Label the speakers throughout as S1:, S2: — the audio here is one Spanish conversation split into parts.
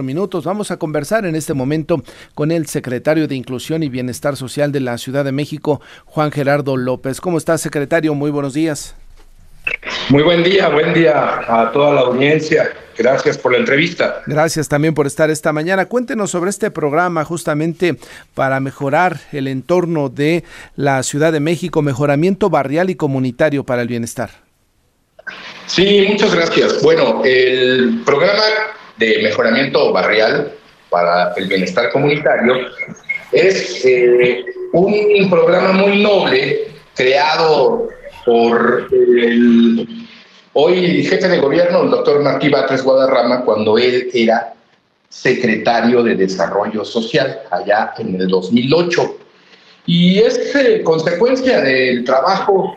S1: minutos. Vamos a conversar en este momento con el secretario de Inclusión y Bienestar Social de la Ciudad de México, Juan Gerardo López. ¿Cómo está, secretario? Muy buenos días.
S2: Muy buen día, buen día a toda la audiencia. Gracias por la entrevista.
S1: Gracias también por estar esta mañana. Cuéntenos sobre este programa justamente para mejorar el entorno de la Ciudad de México, mejoramiento barrial y comunitario para el bienestar.
S2: Sí, muchas gracias. Bueno, el programa de mejoramiento barrial para el bienestar comunitario es eh, un programa muy noble creado por el hoy jefe de gobierno, el doctor Martí Batres Guadarrama, cuando él era secretario de Desarrollo Social allá en el 2008. Y es eh, consecuencia del trabajo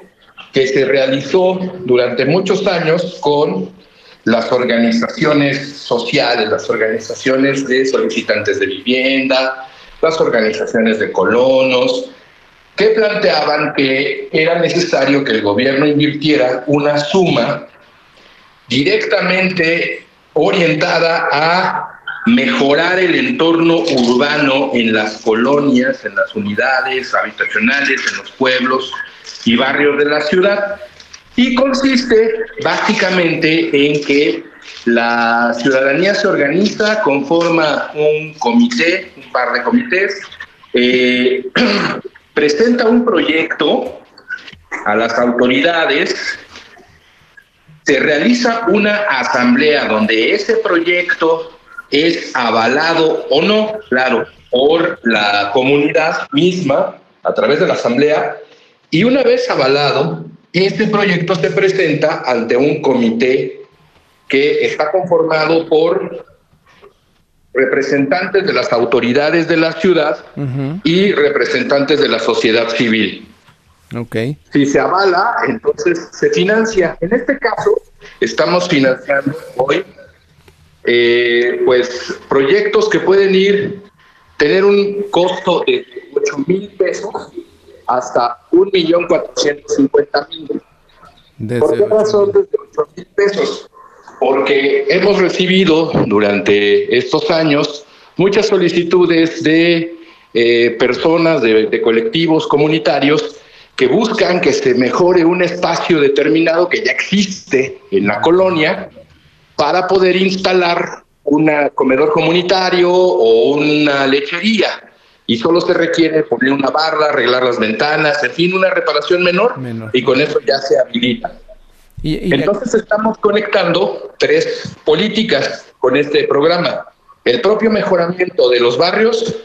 S2: que se realizó durante muchos años con las organizaciones sociales, las organizaciones de solicitantes de vivienda, las organizaciones de colonos, que planteaban que era necesario que el gobierno invirtiera una suma directamente orientada a mejorar el entorno urbano en las colonias, en las unidades habitacionales, en los pueblos y barrios de la ciudad, y consiste básicamente en que la ciudadanía se organiza, conforma un comité, un par de comités, eh, presenta un proyecto a las autoridades, se realiza una asamblea donde ese proyecto es avalado o no, claro, por la comunidad misma a través de la asamblea, y una vez avalado, este proyecto se presenta ante un comité que está conformado por representantes de las autoridades de la ciudad y representantes de la sociedad civil.
S1: Okay.
S2: Si se avala, entonces se financia. En este caso, estamos financiando hoy eh, pues proyectos que pueden ir, tener un costo de 8 mil pesos hasta un millón cuatrocientos cincuenta mil. ¿Por qué razón desde ocho mil pesos? Porque hemos recibido durante estos años muchas solicitudes de eh, personas, de, de colectivos comunitarios que buscan que se mejore un espacio determinado que ya existe en la colonia para poder instalar un comedor comunitario o una lechería y solo se requiere poner una barra, arreglar las ventanas, en fin, una reparación menor, y con eso ya se habilita. Y, Entonces estamos conectando tres políticas con este programa. El propio mejoramiento de los barrios,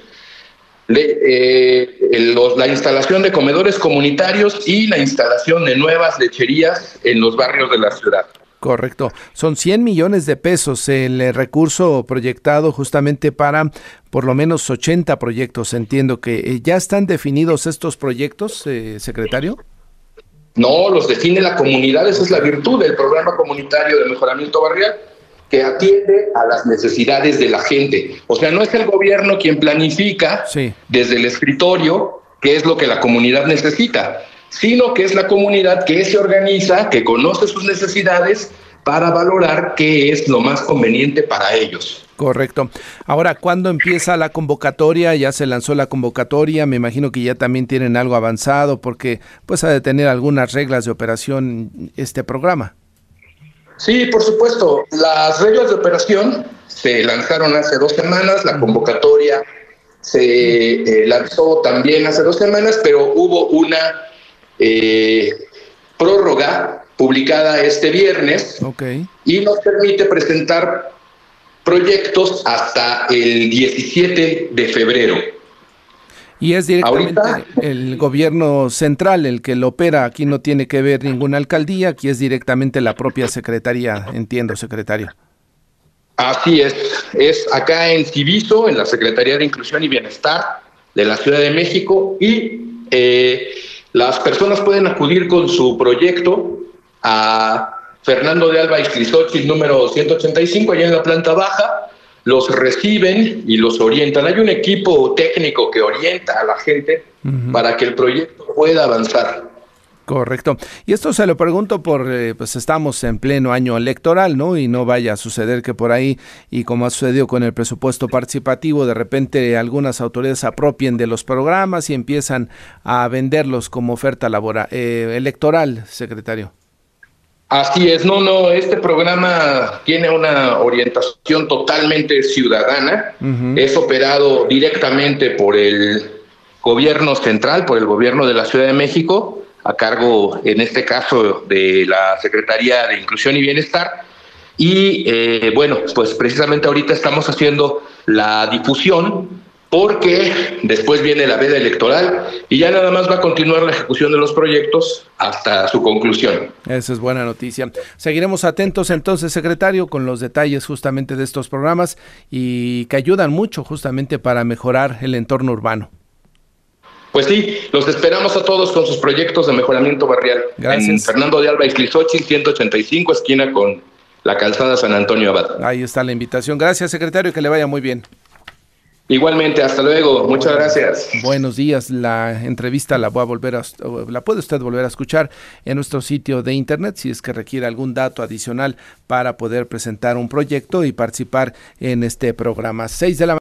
S2: eh, la instalación de comedores comunitarios y la instalación de nuevas lecherías en los barrios de la ciudad.
S1: Correcto. Son 100 millones de pesos el eh, recurso proyectado justamente para por lo menos 80 proyectos. Entiendo que eh, ya están definidos estos proyectos, eh, secretario.
S2: No, los define la comunidad. Esa es la virtud del programa comunitario de mejoramiento barrial que atiende a las necesidades de la gente. O sea, no es el gobierno quien planifica desde el escritorio qué es lo que la comunidad necesita sino que es la comunidad que se organiza, que conoce sus necesidades para valorar qué es lo más conveniente para ellos.
S1: Correcto. Ahora, ¿cuándo empieza la convocatoria? Ya se lanzó la convocatoria, me imagino que ya también tienen algo avanzado porque pues ha de tener algunas reglas de operación este programa.
S2: Sí, por supuesto. Las reglas de operación se lanzaron hace dos semanas, la convocatoria se eh, lanzó también hace dos semanas, pero hubo una eh, prórroga publicada este viernes y nos permite presentar proyectos hasta el 17 de febrero.
S1: Y es directamente el gobierno central el que lo opera, aquí no tiene que ver ninguna alcaldía, aquí es directamente la propia secretaría, entiendo, secretario.
S2: Así es, es acá en Civiso, en la Secretaría de Inclusión y Bienestar de la Ciudad de México, y eh, las personas pueden acudir con su proyecto a Fernando de Alba y número 185, allá en la planta baja, los reciben y los orientan. Hay un equipo técnico que orienta a la gente para que el proyecto pueda avanzar.
S1: Correcto. Y esto se lo pregunto por, eh, pues estamos en pleno año electoral, ¿no? Y no vaya a suceder que por ahí, y como ha sucedido con el presupuesto participativo, de repente algunas autoridades apropien de los programas y empiezan a venderlos como oferta laboral, eh, electoral, secretario.
S2: Así es, no, no, este programa tiene una orientación totalmente ciudadana, es operado directamente por el gobierno central, por el gobierno de la Ciudad de México, a cargo, en este caso, de la Secretaría de Inclusión y Bienestar. Y eh, bueno, pues precisamente ahorita estamos haciendo la difusión porque después viene la veda electoral y ya nada más va a continuar la ejecución de los proyectos hasta su conclusión.
S1: Esa es buena noticia. Seguiremos atentos entonces, secretario, con los detalles justamente de estos programas y que ayudan mucho justamente para mejorar el entorno urbano.
S2: Pues sí, los esperamos a todos con sus proyectos de mejoramiento barrial.
S1: Gracias.
S2: En Fernando de Alba y 185, esquina con la calzada San Antonio Abad.
S1: Ahí está la invitación. Gracias, secretario, que le vaya muy bien.
S2: Igualmente, hasta luego. Muchas gracias.
S1: Buenos días. La entrevista la voy a volver a, la puede usted volver a escuchar en nuestro sitio de internet si es que requiere algún dato adicional para poder presentar un proyecto y participar en este programa. Seis de la